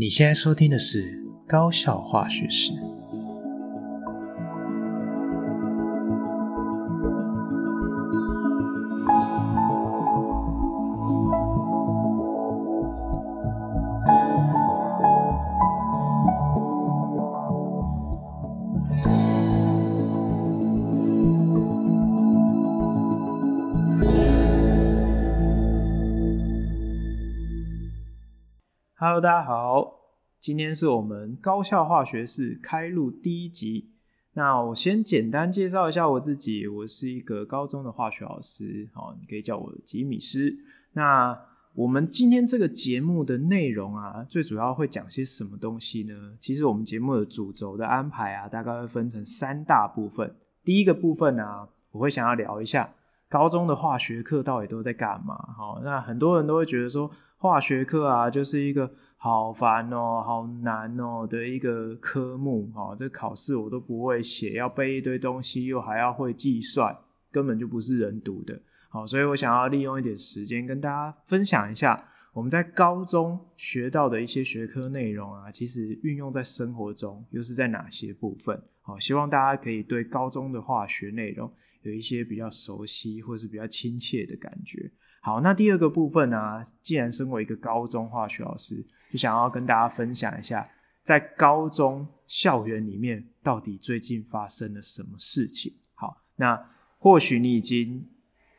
你现在收听的是《高效化学式》。Hello，大家好。今天是我们高效化学式开录第一集。那我先简单介绍一下我自己，我是一个高中的化学老师，好，你可以叫我吉米师。那我们今天这个节目的内容啊，最主要会讲些什么东西呢？其实我们节目的主轴的安排啊，大概会分成三大部分。第一个部分啊，我会想要聊一下高中的化学课到底都在干嘛。好，那很多人都会觉得说，化学课啊，就是一个好烦哦、好难哦、的一个科目哦。这考试我都不会写，要背一堆东西，又还要会计算，根本就不是人读的。好，所以我想要利用一点时间跟大家分享一下我们在高中学到的一些学科内容啊，其实运用在生活中又是在哪些部分？好，希望大家可以对高中的化学内容有一些比较熟悉或是比较亲切的感觉。好，那第二个部分呢、既然身为一个高中化学老师，就想要跟大家分享一下，在高中校园里面到底最近发生了什么事情。好，那或许你已经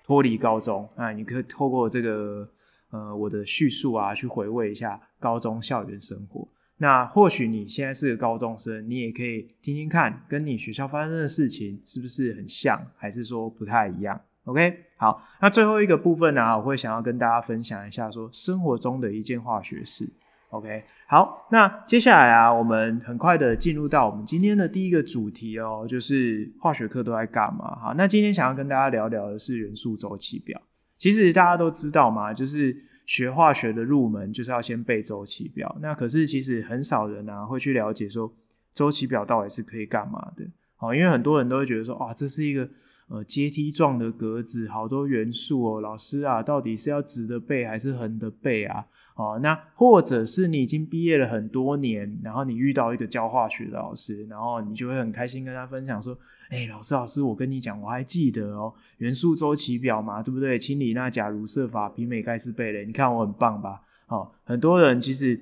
脱离高中，那你可以透过这个呃我的叙述啊，去回味一下高中校园生活。那或许你现在是个高中生，你也可以听听看，跟你学校发生的事情是不是很像，还是说不太一样？OK，好，那最后一个部分呢、我会想要跟大家分享一下，说生活中的一件化学事。OK，好，那接下来啊，我们很快的进入到我们今天的第一个主题哦，就是化学课都在干嘛？好，那今天想要跟大家聊聊的是元素周期表。其实大家都知道嘛，就是学化学的入门就是要先背周期表。那可是其实很少人啊会去了解说周期表到底是可以干嘛的。好，因为很多人都会觉得说，哇，这是一个。呃，阶梯状的格子，好多元素哦。老师啊，到底是要直的背还是横的背啊？哦，那或者是你已经毕业了很多年，然后你遇到一个教化学的老师，然后你就会很开心跟他分享说：“哎，老师，老师，我跟你讲，我还记得哦，元素周期表嘛，对不对？氢锂钠钾銣銫鈀媲美盖氏贝雷，你看我很棒吧？哦，很多人其实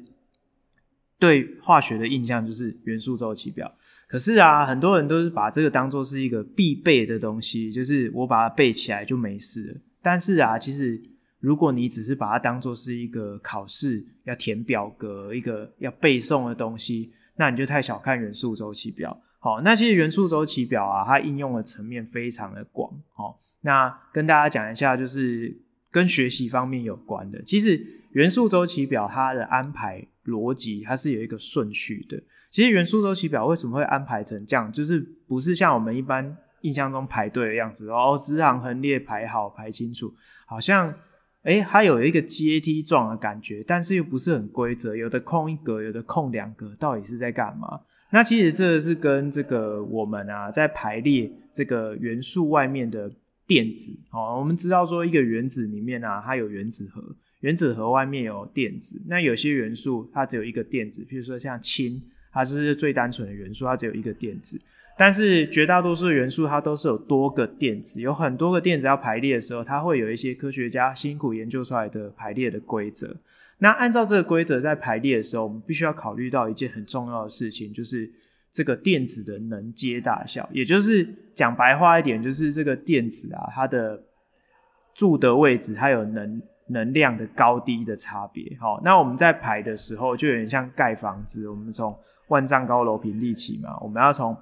对化学的印象就是元素周期表。”可是啊，很多人都是把这个当做是一个必备的东西，就是我把它背起来就没事了。但是啊，其实如果你只是把它当做是一个考试要填表格、一个要背诵的东西，那你就太小看元素周期表。好，那其实元素周期表啊，它应用的层面非常的广。好，那跟大家讲一下，就是跟学习方面有关的。其实元素周期表它的安排逻辑，它是有一个顺序的。其实元素周期表为什么会安排成这样？就是不是像我们一般印象中排队的样子哦，直行横列排好排清楚，好像诶它有一个阶梯状的感觉，但是又不是很规则，有的空一格，有的空两格，到底是在干嘛？那其实这是跟这个我们啊在排列这个元素外面的电子哦，我们知道说一个原子里面啊，它有原子核，原子核外面有电子，那有些元素它只有一个电子，譬如说像氢。它是最单纯的元素，它只有一个电子。但是绝大多数元素它都是有多个电子，有很多个电子要排列的时候，它会有一些科学家辛苦研究出来的排列的规则。那按照这个规则在排列的时候，我们必须要考虑到一件很重要的事情，就是这个电子的能阶大小，也就是讲白话一点，就是这个电子啊，它的住的位置，它有能。能量的高低的差别，好，那我们在排的时候就有点像盖房子，我们从万丈高楼平地起嘛，我们要从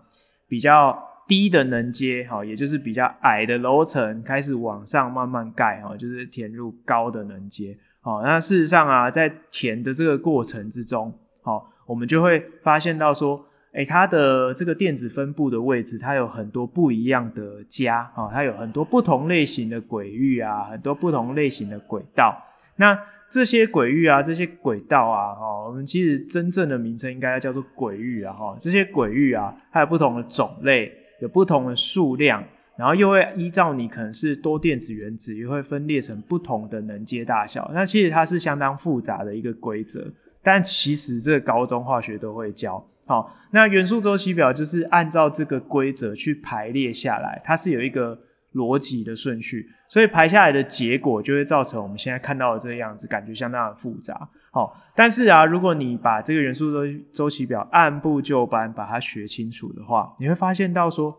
比较低的能阶，哈，也就是比较矮的楼层开始往上慢慢盖，哈，就是填入高的能阶，好，那事实上啊，在填的这个过程之中，好，我们就会发现到说。哎、它的这个电子分布的位置，它有很多不一样的家啊，它有很多不同类型的轨域啊，很多不同类型的轨道。那这些轨域啊，这些轨道啊，哈，我们其实真正的名称应该叫做轨域啊，哈，这些轨域啊，它有不同的种类，有不同的数量，然后又会依照你可能是多电子原子，又会分裂成不同的能阶大小。那其实它是相当复杂的一个规则。但其实这个高中化学都会教。好，那元素周期表就是按照这个规则去排列下来，它是有一个逻辑的顺序，所以排下来的结果就会造成我们现在看到的这个样子，感觉相当的复杂。好，但是啊，如果你把这个元素周周期表按部就班把它学清楚的话，你会发现到说，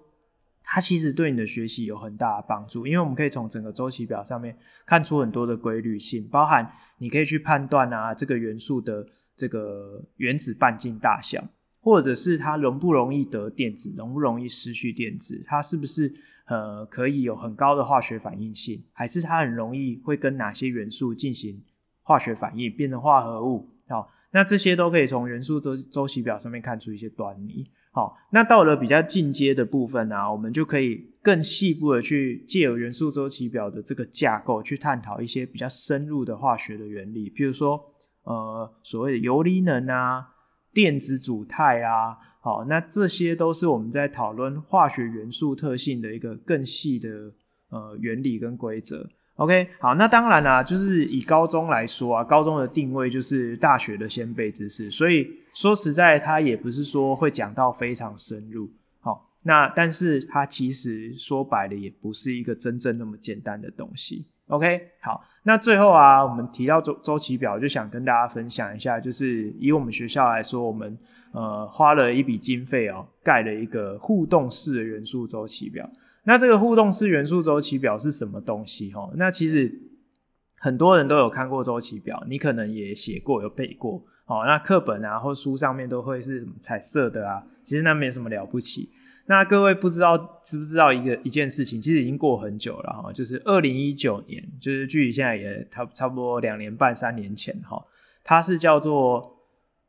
它其实对你的学习有很大的帮助，因为我们可以从整个周期表上面看出很多的规律性，包含你可以去判断啊，这个元素的这个原子半径大小。或者是它容不容易得电子，容不容易失去电子，它是不是呃可以有很高的化学反应性，还是它很容易会跟哪些元素进行化学反应，变成化合物？好，那这些都可以从元素周周期表上面看出一些端倪。好，那到了比较进阶的部分呢、啊，我们就可以更细部的去借由元素周期表的这个架构，去探讨一些比较深入的化学的原理，譬如说呃所谓的游离能啊。电子组态啊，好，那这些都是我们在讨论化学元素特性的一个更细的呃原理跟规则。OK，好，那当然啦、啊，就是以高中来说啊，高中的定位就是大学的先备知识，所以说实在它也不是说会讲到非常深入。好，那但是它其实说白了也不是一个真正那么简单的东西。OK，好，那最后啊，我们提到周周期表，就想跟大家分享一下，就是以我们学校来说，我们呃花了一笔经费哦，盖了一个互动式的元素周期表。那这个互动式元素周期表是什么东西？哈，那其实很多人都有看过周期表，你可能也写过、有背过。哦，那课本啊或书上面都会是什么彩色的啊，其实那没什么了不起。那各位不知道知不知道一个一件事情，其实已经过很久了哈，就是二零一九年，就是距离现在也差差不多两年半三年前哈，它是叫做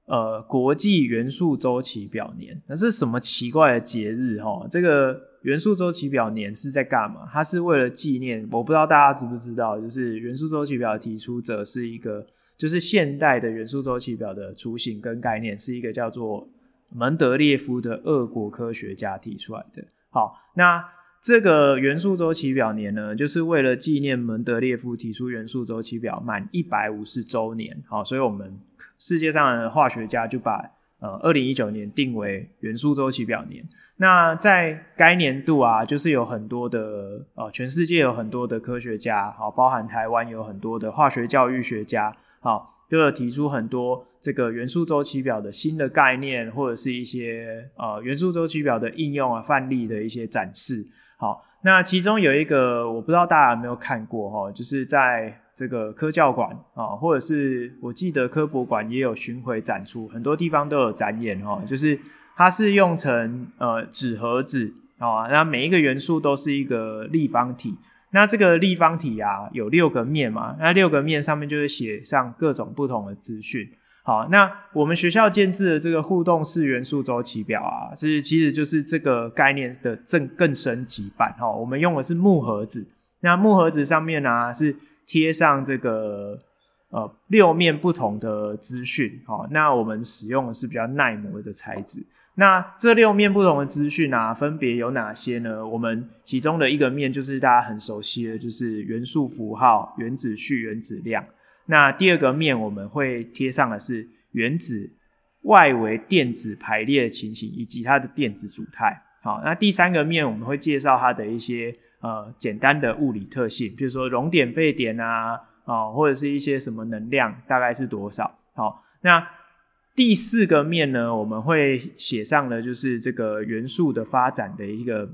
呃国际元素周期表年，那是什么奇怪的节日哈？这个元素周期表年是在干嘛？它是为了纪念，我不知道大家知不知道，就是元素周期表提出者是一个，就是现代的元素周期表的雏形跟概念是一个叫做。门德列夫的俄国科学家提出来的。好，那这个元素周期表年呢，就是为了纪念门德列夫提出元素周期表满一百五十周年。好，所以我们世界上的化学家就把呃二零一九年定为元素周期表年。那在该年度啊，就是有很多的呃，全世界有很多的科学家，好，包含台湾有很多的化学教育学家，好。就有提出很多这个元素周期表的新的概念，或者是一些呃元素周期表的应用啊、范例的一些展示。好，那其中有一个我不知道大家有没有看过哈，就是在这个科教馆啊，或者是我记得科博馆也有巡回展出，很多地方都有展演哈。就是它是用成呃纸盒子啊，那每一个元素都是一个立方体。那这个立方体啊，有六个面嘛，那六个面上面就会写上各种不同的资讯。好，那我们学校建置的这个互动式元素周期表啊，是其实就是这个概念的更更升级版哈。我们用的是木盒子，那木盒子上面呢、啊、是贴上这个呃六面不同的资讯。好，那我们使用的是比较耐磨的材质。那这六面不同的资讯啊，分别有哪些呢？我们其中的一个面就是大家很熟悉的，就是元素符号、原子序、原子量。那第二个面我们会贴上的是原子外围电子排列的情形以及它的电子组态。好，那第三个面我们会介绍它的一些呃简单的物理特性，比如说熔点、沸点啊，哦，或者是一些什么能量大概是多少。好，那。第四个面呢，我们会写上的就是这个元素的发展的一个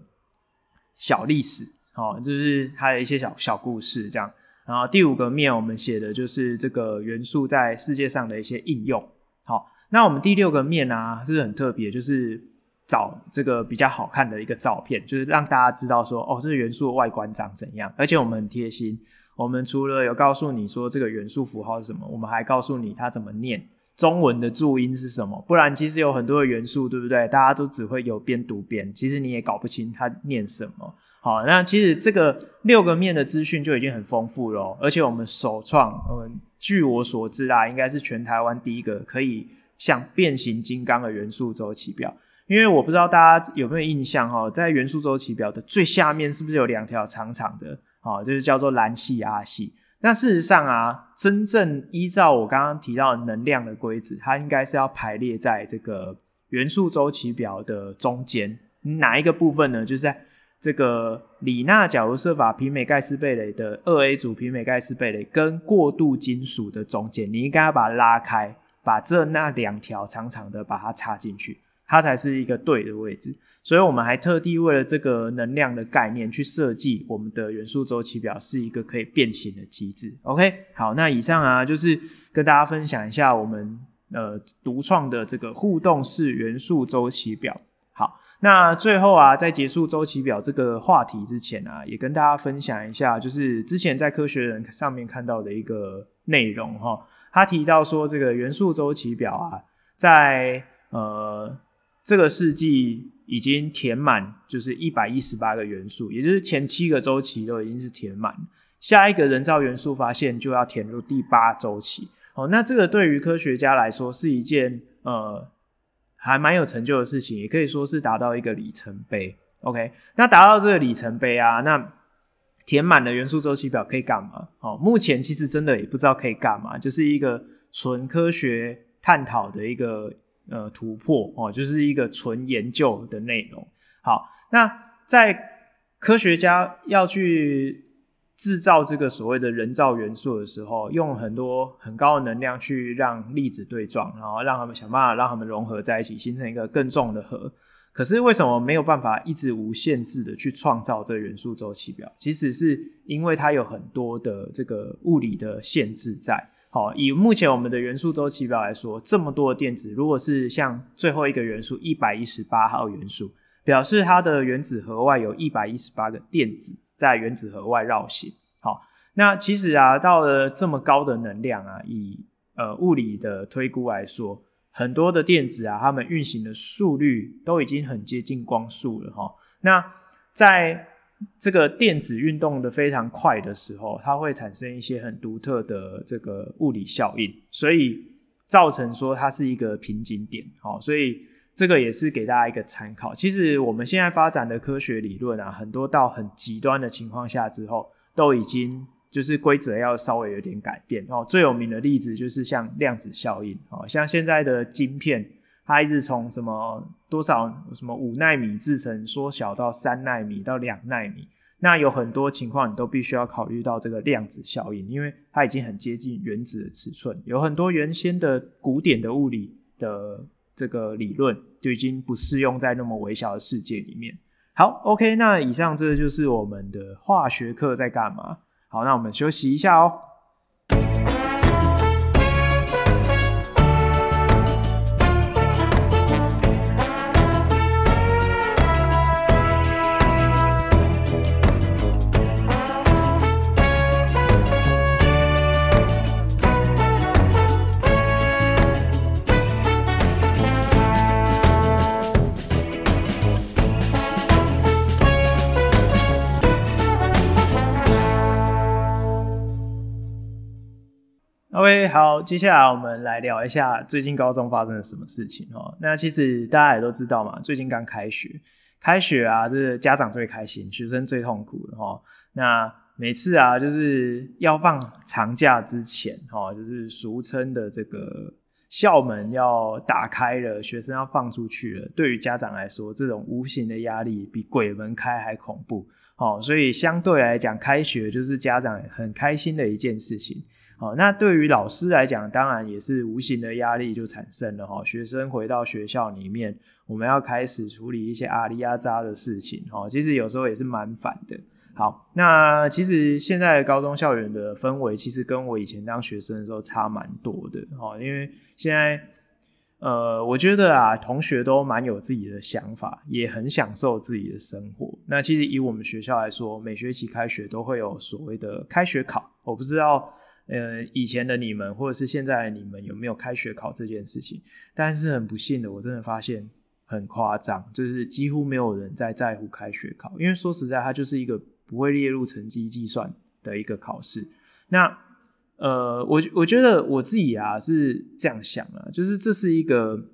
小历史，哦，就是它的一些小小故事这样。然后第五个面，我们写的就是这个元素在世界上的一些应用。好，那我们第六个面啊，是很特别，就是找这个比较好看的一个照片，就是让大家知道说，哦，这个元素的外观长怎样。而且我们很贴心，我们除了有告诉你说这个元素符号是什么，我们还告诉你它怎么念。中文的注音是什么？不然其实有很多的元素，对不对？大家都只会有边读边，其实你也搞不清它念什么。好，那其实这个六个面的资讯就已经很丰富了，而且我们首创，嗯，据我所知啦，应该是全台湾第一个可以像变形金刚的元素周期表。因为我不知道大家有没有印象哈，在元素周期表的最下面是不是有两条长长的？好，就是叫做蓝系、阿系。那事实上啊，真正依照我刚刚提到的能量的规则，它应该是要排列在这个元素周期表的中间。哪一个部分呢？就是在这个李娜角卢瑟法媲美盖斯贝雷的二 A 组媲美盖斯贝雷跟过渡金属的中间，你应该要把它拉开，把这那两条长长的把它插进去。它才是一个对的位置，所以我们还特地为了这个能量的概念去设计我们的元素周期表，是一个可以变形的机制。OK，好，那以上啊就是跟大家分享一下我们呃独创的这个互动式元素周期表。好，那最后啊，在结束周期表这个话题之前啊，也跟大家分享一下，就是之前在科学人上面看到的一个内容哈，他提到说这个元素周期表啊，在呃。这个世纪已经填满，就是一百一十八个元素，也就是前七个周期都已经是填满。下一个人造元素发现就要填入第八周期。哦，那这个对于科学家来说是一件呃还蛮有成就的事情，也可以说是达到一个里程碑。OK，那达到这个里程碑啊，那填满的元素周期表可以干嘛？哦，目前其实真的也不知道可以干嘛，就是一个纯科学探讨的一个。呃，突破哦，就是一个纯研究的内容。好，那在科学家要去制造这个所谓的人造元素的时候，用很多很高的能量去让粒子对撞，然后让他们想办法让他们融合在一起，形成一个更重的核。可是为什么没有办法一直无限制的去创造这元素周期表？其实是因为它有很多的这个物理的限制在。好，以目前我们的元素周期表来说，这么多的电子，如果是像最后一个元素一百一十八号元素，表示它的原子核外有一百一十八个电子在原子核外绕行。好，那其实啊，到了这么高的能量啊，以呃物理的推估来说，很多的电子啊，它们运行的速率都已经很接近光速了哈。那在这个电子运动的非常快的时候，它会产生一些很独特的这个物理效应，所以造成说它是一个瓶颈点。好，所以这个也是给大家一个参考。其实我们现在发展的科学理论啊，很多到很极端的情况下之后，都已经就是规则要稍微有点改变。哦，最有名的例子就是像量子效应。哦，像现在的晶片。它一直从什么多少什么五奈米制程缩小到三奈米到两奈米，那有很多情况你都必须要考虑到这个量子效应，因为它已经很接近原子的尺寸，有很多原先的古典的物理的这个理论就已经不适用在那么微小的世界里面。好，OK，那以上这就是我们的化学课在干嘛？好，那我们休息一下哦。OK，好，接下来我们来聊一下最近高中发生了什么事情哦。那其实大家也都知道嘛，最近刚开学，开学啊，这是家长最开心，学生最痛苦的哈。那每次啊，就是要放长假之前哈，就是俗称的这个校门要打开了，学生要放出去了。对于家长来说，这种无形的压力比鬼门开还恐怖哦。所以相对来讲，开学就是家长很开心的一件事情。哦，那对于老师来讲，当然也是无形的压力就产生了哈。学生回到学校里面，我们要开始处理一些阿里阿扎的事情哈。其实有时候也是蛮烦的。好，那其实现在高中校园的氛围，其实跟我以前当学生的时候差蛮多的哈。因为现在，呃，我觉得啊，同学都蛮有自己的想法，也很享受自己的生活。那其实以我们学校来说，每学期开学都会有所谓的开学考，我不知道。呃，以前的你们或者是现在的你们有没有开学考这件事情？但是很不幸的，我真的发现很夸张，就是几乎没有人在在乎开学考，因为说实在，它就是一个不会列入成绩计算的一个考试。那呃，我我觉得我自己啊是这样想啊，就是这是一个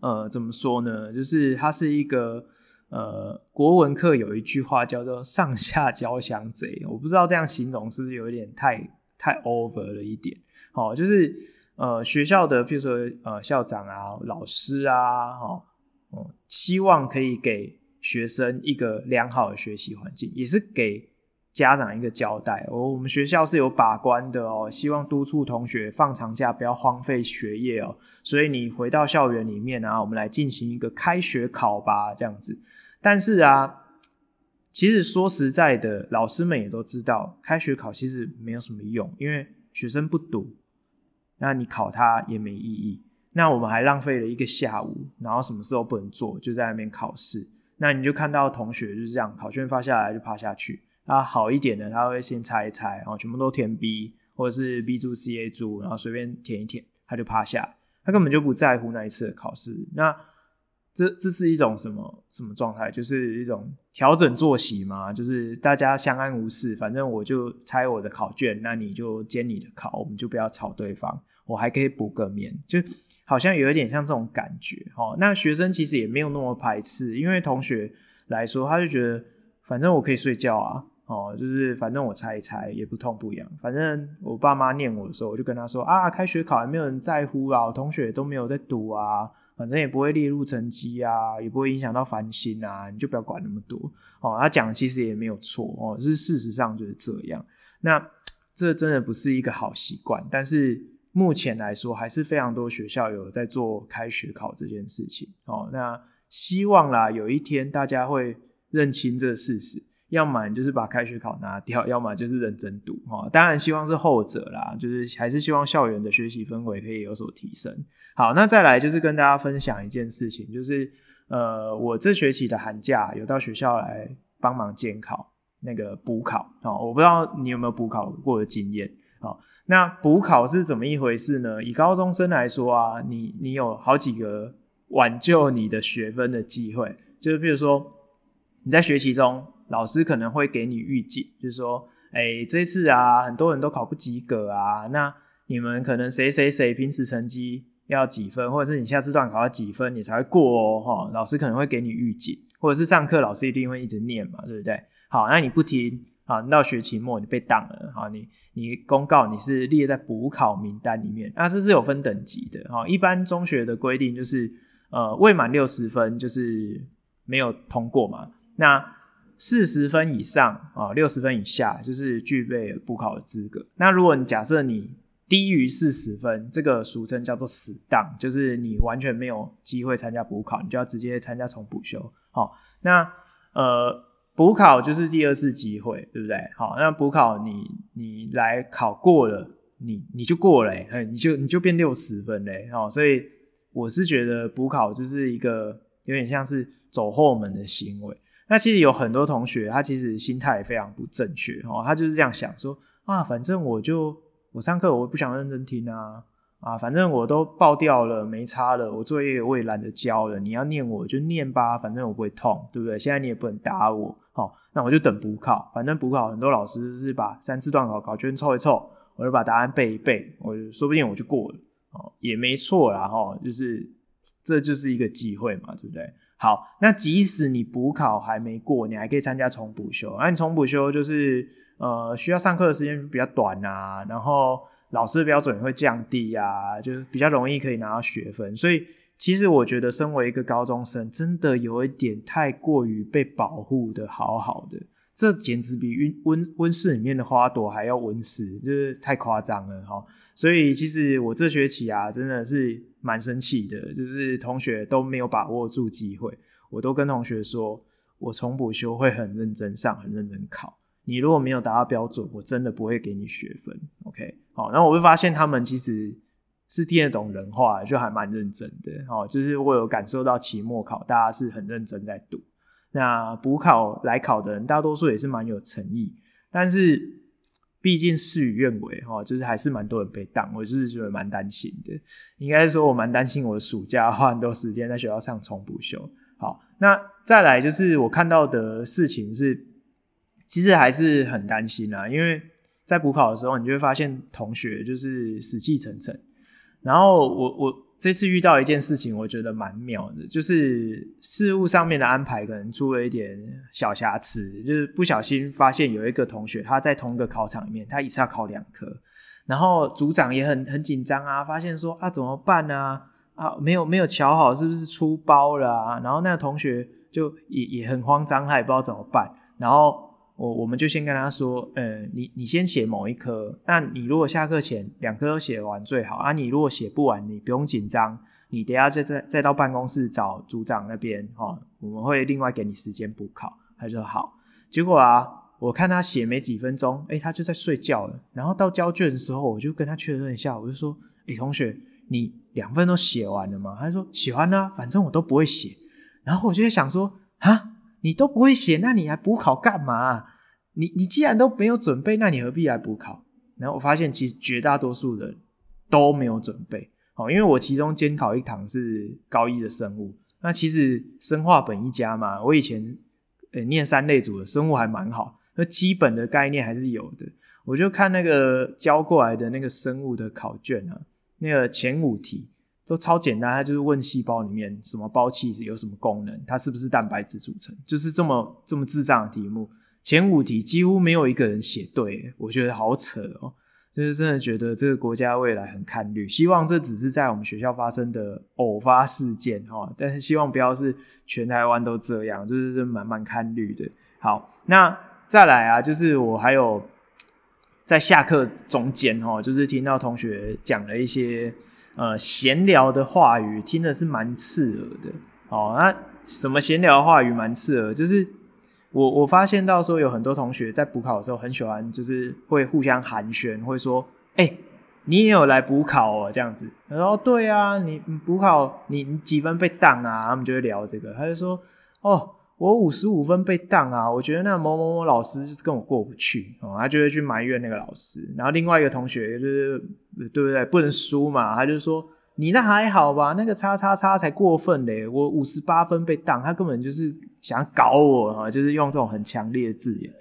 呃，怎么说呢？就是它是一个。呃，国文课有一句话叫做“上下交相贼”，我不知道这样形容是不是有点太太 over 了一点。好，就是呃学校的，譬如说呃校长啊、老师啊，哈，哦，希望可以给学生一个良好的学习环境，也是给。家长一个交代哦，我们学校是有把关的哦，希望督促同学放长假不要荒废学业哦。所以你回到校园里面啊，我们来进行一个开学考吧，这样子。但是啊，其实说实在的，老师们也都知道，开学考其实没有什么用，因为学生不读，那你考他也没意义。那我们还浪费了一个下午，然后什么事都不能做，就在那边考试。那你就看到同学就是这样，考卷发下来就趴下去。啊，好一点的，他会先猜一猜，然后全部都填 B，或者是 B 柱 C A 柱，然后随便填一填，他就趴下，他根本就不在乎那一次的考试。那这这是一种什么什么状态？就是一种调整作息嘛，就是大家相安无事，反正我就猜我的考卷，那你就监你的考，我们就不要吵对方，我还可以补个面，就好像有一点像这种感觉。哦，那学生其实也没有那么排斥，因为同学来说，他就觉得反正我可以睡觉啊。哦，就是反正我猜一猜也不痛不痒。反正我爸妈念我的时候，我就跟他说啊，开学考也没有人在乎啊，我同学都没有在读啊，反正也不会列入成绩啊，也不会影响到繁星啊，你就不要管那么多。哦，他讲其实也没有错哦，是事实上就是这样。那这真的不是一个好习惯，但是目前来说还是非常多学校有在做开学考这件事情。哦，那希望啦，有一天大家会认清这个事实。要么你就是把开学考拿掉，要么就是认真读哈。当然希望是后者啦，就是还是希望校园的学习氛围可以有所提升。好，那再来就是跟大家分享一件事情，就是呃，我这学期的寒假有到学校来帮忙监考那个补考啊。我不知道你有没有补考过的经验啊？那补考是怎么一回事呢？以高中生来说啊，你你有好几个挽救你的学分的机会，就是比如说你在学期中。老师可能会给你预警，就是说，哎、欸，这次啊，很多人都考不及格啊，那你们可能谁谁谁平时成绩要几分，或者是你下次段考要几分，你才会过哦，哈，老师可能会给你预警，或者是上课老师一定会一直念嘛，对不对？好，那你不听，好，到学期末你被挡了，好，你你公告你是列在补考名单里面，那这是有分等级的，哈，一般中学的规定就是，呃，未满六十分就是没有通过嘛，那。四十分以上啊，六十分以下就是具备补考的资格。那如果你假设你低于四十分，这个俗称叫做死档，就是你完全没有机会参加补考，你就要直接参加重补修。好，那呃补考就是第二次机会，对不对？好，那补考你你来考过了，你你就过了，欸，你就你就变六十分嘞。好，所以我是觉得补考就是一个有点像是走后门的行为。那其实有很多同学，他其实心态非常不正确哦。他就是这样想说啊，反正我就我上课我不想认真听啊啊，反正我都爆掉了，没差了，我作业我也懒得交了。你要念我就念吧，反正我不会痛，对不对？现在你也不能打我，好，那我就等补考。反正补考很多老师是把三次段考考卷凑一凑，我就把答案背一背，我就说不定我就过了，哦，也没错啦，哈，就是这就是一个机会嘛，对不对？好，那即使你补考还没过，你还可以参加重补修。那你重补修就是呃需要上课的时间比较短啊，然后老师的标准会降低啊，就是比较容易可以拿到学分。所以其实我觉得，身为一个高中生，真的有一点太过于被保护的好好的，这简直比温温温室里面的花朵还要温室，就是太夸张了哈。所以其实我这学期啊，真的是。蛮生气的，就是同学都没有把握住机会，我都跟同学说，我重补修会很认真上，很认真考。你如果没有达到标准，我真的不会给你学分。OK，好，然后我会发现他们其实是听得懂人话，就还蛮认真的。好，就是我有感受到期末考大家是很认真在读，那补考来考的人大多数也是蛮有诚意，但是。毕竟事与愿违哈，就是还是蛮多人被挡，我就是觉得蛮担心的。应该说，我蛮担心我暑假花很多时间在学校上重补修。好，那再来就是我看到的事情是，其实还是很担心啊，因为在补考的时候，你就会发现同学就是死气沉沉，然后我我。这次遇到一件事情，我觉得蛮妙的，就是事务上面的安排可能出了一点小瑕疵，就是不小心发现有一个同学他在同一个考场里面，他一次要考两科，然后组长也很很紧张啊，发现说啊怎么办啊啊没有没有瞧好，是不是出包了啊？然后那个同学就也也很慌张，他也不知道怎么办。然后我我们就先跟他说，呃，你你先写某一科，那你如果下课前两科都写完最好啊。你如果写不完，你不用紧张，你等下再再再到办公室找组长那边哦，我们会另外给你时间补考。他说好，结果啊。我看他写没几分钟，诶，他就在睡觉了。然后到交卷的时候，我就跟他确认一下，我就说：“诶，同学，你两份都写完了吗？”他说：“写完了，反正我都不会写。”然后我就在想说：“啊，你都不会写，那你还补考干嘛？你你既然都没有准备，那你何必来补考？”然后我发现，其实绝大多数人都没有准备。哦，因为我其中监考一堂是高一的生物，那其实生化本一家嘛，我以前诶念三类组的生物还蛮好。那基本的概念还是有的，我就看那个交过来的那个生物的考卷啊，那个前五题都超简单，它就是问细胞里面什么胞器是有什么功能，它是不是蛋白质组成，就是这么这么智障的题目。前五题几乎没有一个人写对，我觉得好扯哦，就是真的觉得这个国家未来很看绿。希望这只是在我们学校发生的偶发事件哈，但是希望不要是全台湾都这样，就是这蛮蛮看绿的。好，那。再来啊，就是我还有在下课中间哦，就是听到同学讲了一些呃闲聊的话语，听的是蛮刺耳的哦。那什么闲聊的话语蛮刺耳？就是我我发现到说有很多同学在补考的时候很喜欢，就是会互相寒暄，会说：“哎，你也有来补考哦？”这样子。他说：“对啊，你补考你你几分被当啊？”他们就会聊这个。他就说：“哦。”我五十五分被当啊！我觉得那某某某老师就是跟我过不去哦，他就会去埋怨那个老师。然后另外一个同学就是对不对？不能输嘛，他就说你那还好吧？那个叉叉叉才过分嘞！我五十八分被当，他根本就是想搞我啊！就是用这种很强烈的字眼。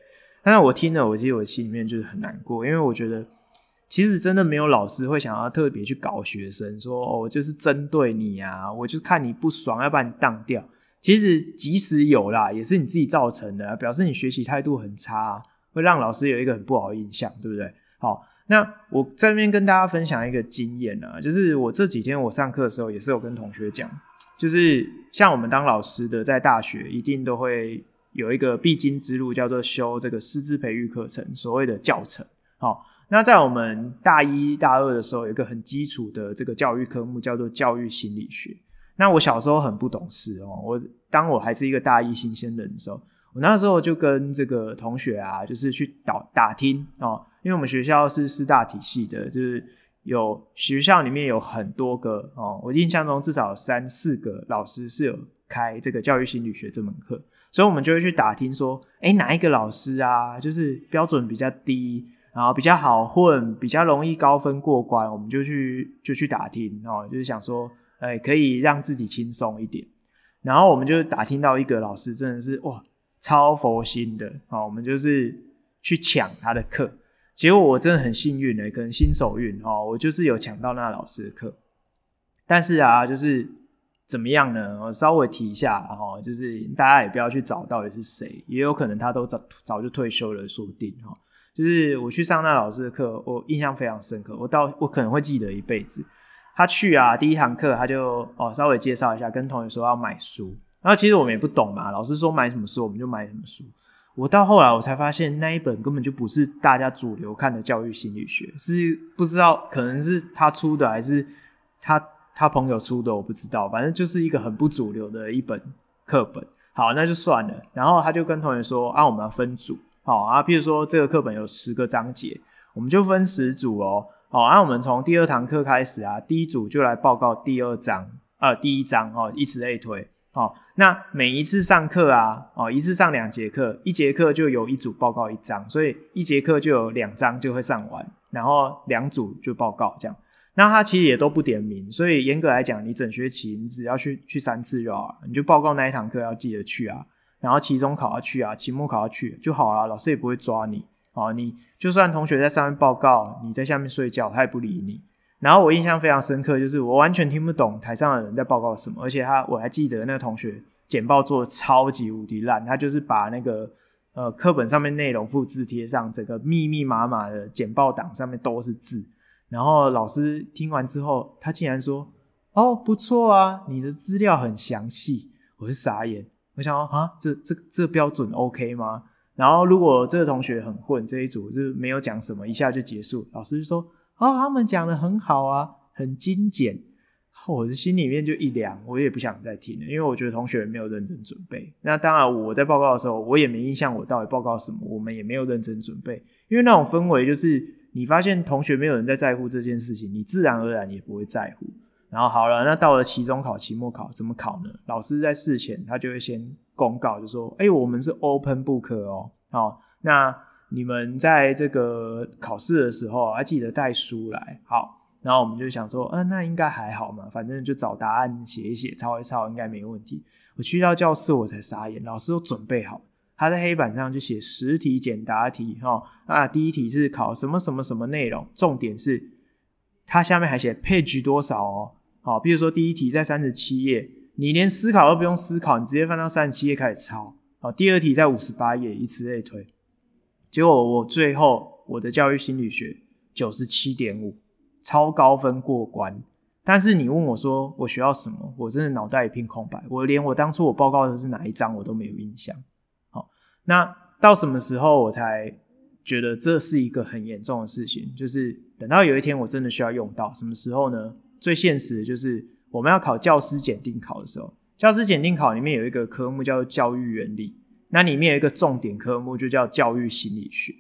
但是我听了，我其实我心里面就是很难过，因为我觉得其实真的没有老师会想要特别去搞学生，说哦，就是针对你啊，我就看你不爽，要把你当掉。其实即使有啦，也是你自己造成的，表示你学习态度很差，会让老师有一个很不好的印象，对不对？好，那我在这边跟大家分享一个经验啊，就是我这几天我上课的时候也是有跟同学讲，就是像我们当老师的，在大学一定都会有一个必经之路，叫做修这个师资培育课程，所谓的教程。好，那在我们大一大二的时候，有一个很基础的这个教育科目，叫做教育心理学。那我小时候很不懂事哦，我当我还是一个大一新鲜人的时候，我那时候就跟这个同学啊，就是去打打听哦，因为我们学校是师大体系的，就是有学校里面有很多个哦，我印象中至少有三四个老师是有开这个教育心理学这门课，所以我们就会去打听说，诶，哪一个老师啊，就是标准比较低，然后比较好混，比较容易高分过关，我们就去就去打听哦，就是想说。哎，可以让自己轻松一点。然后我们就打听到一个老师，真的是哇，超佛心的。好，我们就是去抢他的课。结果我真的很幸运的，可能新手运哦，我就是有抢到那老师的课。但是啊，就是怎么样呢？我稍微提一下哈，就是大家也不要去找到底是谁，也有可能他都早早就退休了，说不定哈。就是我去上那老师的课，我印象非常深刻，我到我可能会记得一辈子。他去啊，第一堂课他就哦稍微介绍一下，跟同学说要买书。然后其实我们也不懂嘛，老师说买什么书我们就买什么书。我到后来我才发现那一本根本就不是大家主流看的教育心理学，是不知道可能是他出的还是他他朋友出的，我不知道。反正就是一个很不主流的一本课本。好，那就算了。然后他就跟同学说啊，我们要分组。好啊，譬如说这个课本有十个章节，我们就分十组哦。好，那、我们从第二堂课开始啊，第一组就来报告第二章，呃，第一章哦，以此类推。好，那每一次上课啊，哦，一次上两节课，一节课就有一组报告一章，所以一节课就有两章就会上完，然后两组就报告这样。那他其实也都不点名，所以严格来讲，你整学期你只要去去三次就好了，你就报告那一堂课要记得去啊，然后期中考要去啊，期末考要去就好了，老师也不会抓你。哦，你就算同学在上面报告，你在下面睡觉，他也不理你。然后我印象非常深刻，就是我完全听不懂台上的人在报告什么，而且他我还记得那个同学简报做的超级无敌烂，他就是把那个呃课本上面内容复制贴上，整个密密麻麻的简报档上面都是字，然后老师听完之后，他竟然说：“哦，不错啊，你的资料很详细。”我是傻眼，我想说啊，这这这标准 OK 吗？然后如果这个同学很混，这一组就是没有讲什么，一下就结束，老师就说：“哦，他们讲得很好啊，很精简。”我是心里面就一凉，我也不想再听了，因为我觉得同学没有认真准备。那当然，我在报告的时候，我也没印象我到底报告什么，我们也没有认真准备，因为那种氛围就是。你发现同学没有人在在乎这件事情，你自然而然也不会在乎。然后好了，那到了期中考、期末考，怎么考呢？老师在事前他就会先公告，就说：“哎、我们是 open book 哦，好，那你们在这个考试的时候，还记得带书来。”好，然后我们就想说：“嗯、那应该还好嘛，反正就找答案写一写，抄一抄，应该没问题。”我去到教室，我才傻眼，老师都准备好。他在黑板上就写十题简答题，哈，啊，第一题是考什么什么什么内容，重点是，他下面还写 page 多少哦，好，比如说第一题在三十七页，你连思考都不用思考，你直接翻到三十七页开始抄，好，第二题在五十八页，以此类推，结果我最后我的教育心理学九十七点五，超高分过关，但是你问我说我学到什么，我真的脑袋一片空白，我连我当初我报告的是哪一章我都没有印象。好那到什么时候我才觉得这是一个很严重的事情？就是等到有一天我真的需要用到，什么时候呢？最现实的就是我们要考教师检定考的时候，教师检定考里面有一个科目叫做教育原理，那里面有一个重点科目就叫教育心理学。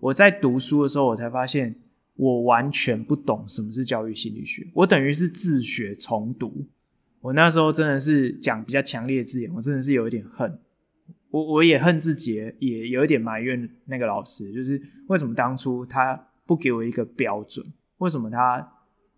我在读书的时候，我才发现我完全不懂什么是教育心理学，我等于是自学重读。我那时候真的是讲比较强烈的字眼，我真的是有一点恨。我我也恨自己，也有一点埋怨那个老师，就是为什么当初他不给我一个标准？为什么他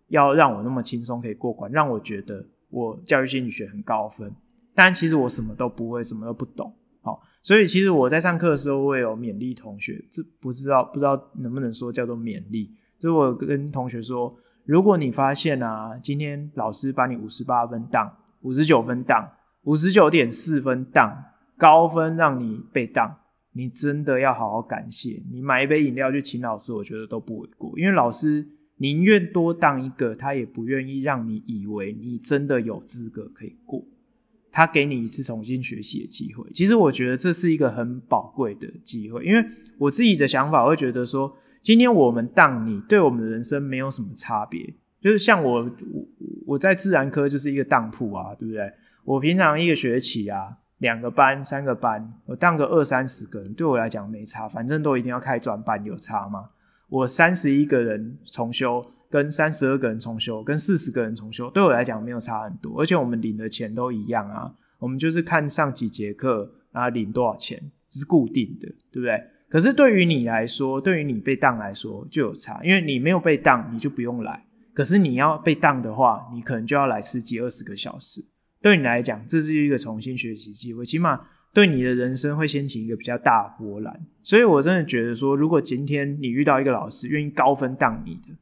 要让我那么轻松可以过关？让我觉得我教育心理学很高分，但其实我什么都不会，什么都不懂。好，所以其实我在上课的时候，我也有勉励同学，这不知道不知道能不能说叫做勉励？所以我跟同学说，如果你发现啊，今天老师把你五十八分当，五十九分当，五十九点四分当。高分让你被当，你真的要好好感谢。你买一杯饮料去请老师，我觉得都不为过。因为老师宁愿多当一个，他也不愿意让你以为你真的有资格可以过。他给你一次重新学习的机会。其实我觉得这是一个很宝贵的机会，因为我自己的想法会觉得说，今天我们当你，对我们的人生没有什么差别。就是像我，我我在自然科就是一个当铺啊，对不对？我平常一个学期啊。两个班、三个班，我当个二三十个人，对我来讲没差，反正都一定要开专班，有差吗？我三十一个人重修，跟三十二个人重修，跟四十个人重修，对我来讲没有差很多，而且我们领的钱都一样啊，我们就是看上几节课然后，领多少钱，这是固定的，对不对？可是对于你来说，对于你被当来说就有差，因为你没有被当，你就不用来，可是你要被当的话，你可能就要来十几二十个小时。对你来讲，这是一个重新学习机会，起码对你的人生会掀起一个比较大波澜。所以我真的觉得说，如果今天你遇到一个老师愿意高分当你的，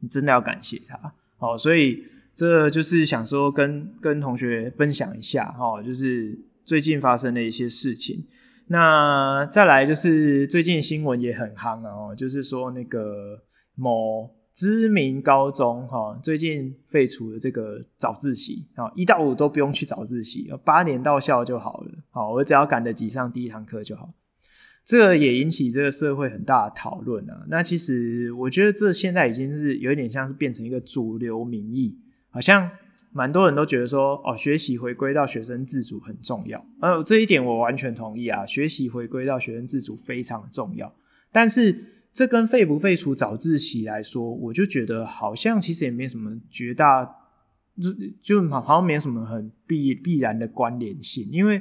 你真的要感谢他。好，所以这就是想说跟跟同学分享一下哈，就是最近发生的一些事情。那再来就是最近新闻也很夯哦，就是说那个某。知名高中哈，最近废除了这个早自习啊，一到五都不用去早自习，八点到校就好了。好，我只要赶得及上第一堂课就好。这个也引起这个社会很大的讨论啊。那其实我觉得这现在已经是有一点像是变成一个主流民意，好像蛮多人都觉得说，哦，学习回归到学生自主很重要。呃，这一点我完全同意啊，学习回归到学生自主非常重要。但是。这跟废不废除早自习来说，我就觉得好像其实也没什么绝大，就就好像没什么很必必然的关联性，因为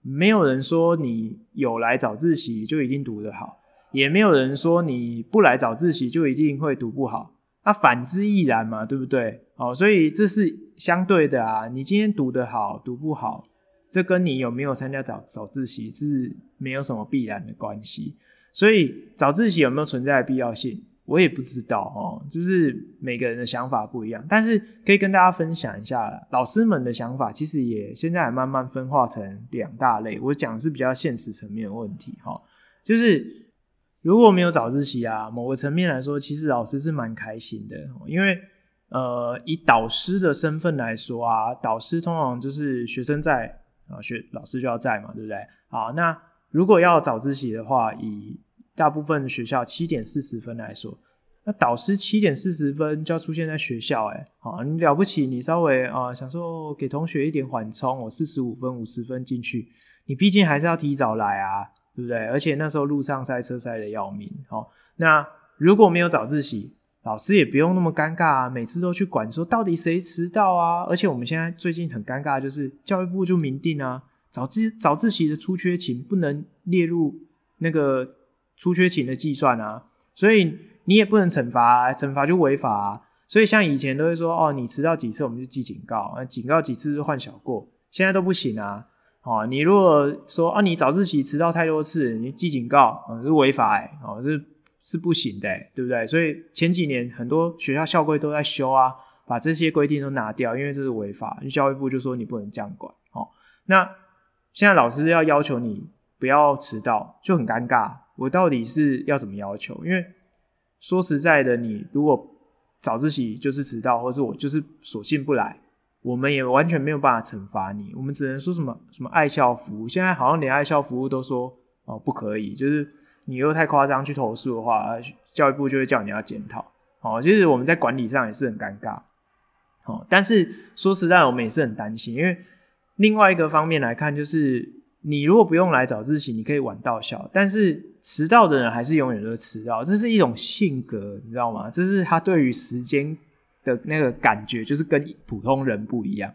没有人说你有来早自习就一定读得好，也没有人说你不来早自习就一定会读不好，那反之亦然嘛，对不对？哦，所以这是相对的啊，你今天读得好，读不好，这跟你有没有参加早早自习是没有什么必然的关系。所以早自习有没有存在的必要性，我也不知道哦。就是每个人的想法不一样，但是可以跟大家分享一下，老师们的想法其实也现在也慢慢分化成两大类。我讲是比较现实层面的问题哈，就是如果没有早自习啊，某个层面来说，其实老师是蛮开心的，因为呃，以导师的身份来说啊，导师通常就是学生在啊，学老师就要在嘛，对不对？好，那如果要早自习的话，以大部分学校七点四十分来说，那导师七点四十分就要出现在学校，哎，好，你了不起，你稍微啊、呃、想说给同学一点缓冲，我四十五分、五十分进去，你毕竟还是要提早来啊。对不对？而且那时候路上塞车塞得要命。好，那如果没有早自习，老师也不用那么尴尬啊，每次都去管说到底谁迟到啊。而且我们现在最近很尴尬，就是教育部就明定啊，早自早自习的出缺勤不能列入那个出缺勤的计算啊，所以你也不能惩罚啊，惩罚就违法啊。所以像以前都会说哦，你迟到几次我们就记警告，那警告几次就换小过，现在都不行啊。哦，你如果说啊，你早自习迟到太多次，你记警告啊，是违法哎，哦，是是不行的，对不对？所以前几年很多学校校规都在修啊，把这些规定都拿掉，因为这是违法。教育部就说你不能这样管。哦，那现在老师要要求你不要迟到，就很尴尬。我到底是要怎么要求？因为说实在的，你如果早自习就是迟到，或是我就是索性不来。我们也完全没有办法惩罚你，我们只能说什么什么爱校服务。现在好像连爱校服务都说哦不可以，就是你又太夸张去投诉的话，教育部就会叫你要检讨。哦，其实我们在管理上也是很尴尬。哦，但是说实在，我们也是很担心，因为另外一个方面来看，就是你如果不用来早自习，你可以晚到校，但是迟到的人还是永远都迟到，这是一种性格，你知道吗？这是他对于时间。的那个感觉就是跟普通人不一样。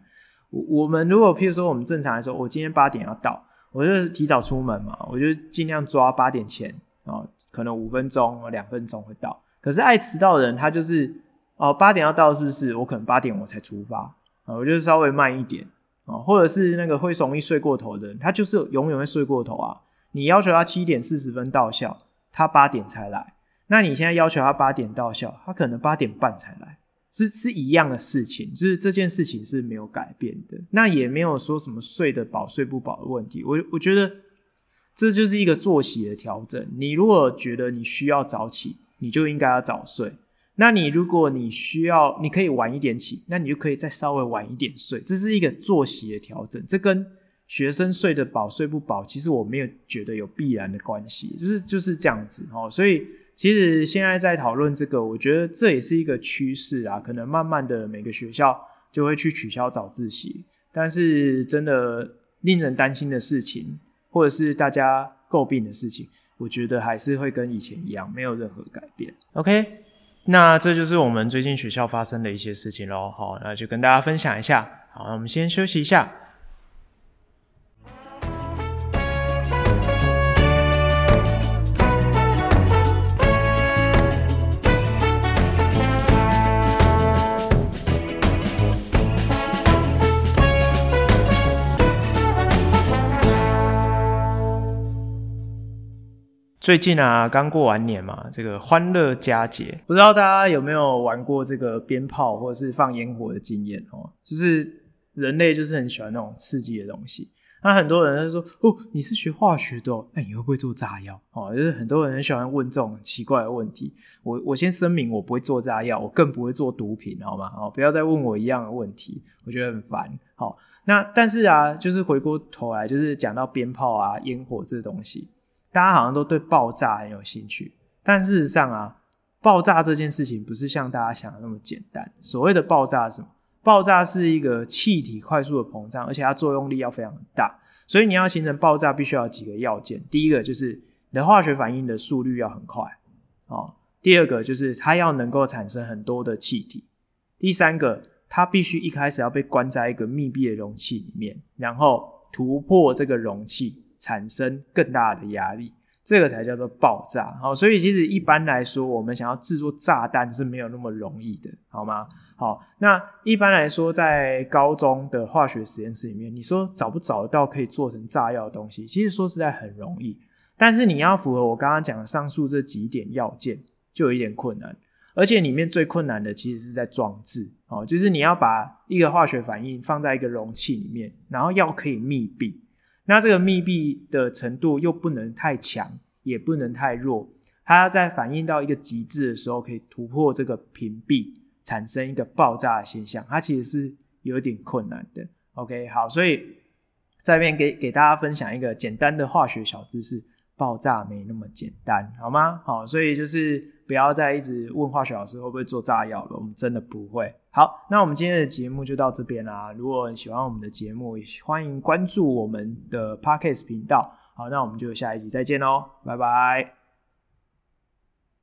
我我们如果譬如说我们正常来说，我今天八点要到，我就提早出门嘛，我就尽量抓八点前啊，可能五分钟、两分钟会到。可是爱迟到的人，他就是哦八点要到，是不是？我可能八点我才出发啊，我就稍微慢一点啊，或者是那个会容易睡过头的人，他就是永远会睡过头啊。你要求他七点四十分到校，他八点才来，那你现在要求他八点到校，他可能八点半才来。是是一样的事情，就是这件事情是没有改变的，那也没有说什么睡得饱睡不饱的问题。我我觉得这就是一个作息的调整。你如果觉得你需要早起，你就应该要早睡。那你如果你需要，你可以晚一点起，那你就可以再稍微晚一点睡。这是一个作息的调整，这跟学生睡得饱睡不饱，其实我没有觉得有必然的关系，就是就是这样子哦，所以。其实现在在讨论这个，我觉得这也是一个趋势啊。可能慢慢的每个学校就会去取消早自习，但是真的令人担心的事情，或者是大家诟病的事情，我觉得还是会跟以前一样，没有任何改变。OK，那这就是我们最近学校发生的一些事情喽。好，那就跟大家分享一下。好，那我们先休息一下。最近啊，刚过完年嘛，这个欢乐佳节，不知道大家有没有玩过这个鞭炮或者是放烟火的经验哦？就是人类就是很喜欢那种刺激的东西。那很多人就说：“哦，你是学化学的哦，那你会不会做炸药？”哦，就是很多人很喜欢问这种奇怪的问题。我我先声明，我不会做炸药，我更不会做毒品，好吗？哦，不要再问我一样的问题，我觉得很烦。好，那但是啊，就是回过头来，就是讲到鞭炮啊、烟火这东西。大家好像都对爆炸很有兴趣，但事实上啊，爆炸这件事情不是像大家想的那么简单。所谓的爆炸是什么？爆炸是一个气体快速的膨胀，而且它作用力要非常大，所以你要形成爆炸，必须要有几个要件。第一个就是你的化学反应的速率要很快，哦。第二个就是它要能够产生很多的气体。第三个，它必须一开始要被关在一个密闭的容器里面，然后突破这个容器。产生更大的压力，这个才叫做爆炸。好，所以其实一般来说，我们想要制作炸弹是没有那么容易的，好吗？好，那一般来说，在高中的化学实验室里面，你说找不找得到可以做成炸药的东西？其实说实在很容易，但是你要符合我刚刚讲的上述这几点要件，就有一点困难。而且里面最困难的其实是在装置，哦，就是你要把一个化学反应放在一个容器里面，然后要可以密闭。那这个密闭的程度又不能太强，也不能太弱，它在反应到一个极致的时候，可以突破这个屏蔽，产生一个爆炸的现象，它其实是有点困难的。OK，好，所以这边给给大家分享一个简单的化学小知识。爆炸没那么简单，好吗？好，所以就是不要再一直问化学老师会不会做炸药了，我们真的不会。好，那我们今天的节目就到这边啦。如果你喜欢我们的节目，欢迎关注我们的 Parkes 频道。好，那我们就下一集再见喽，拜拜。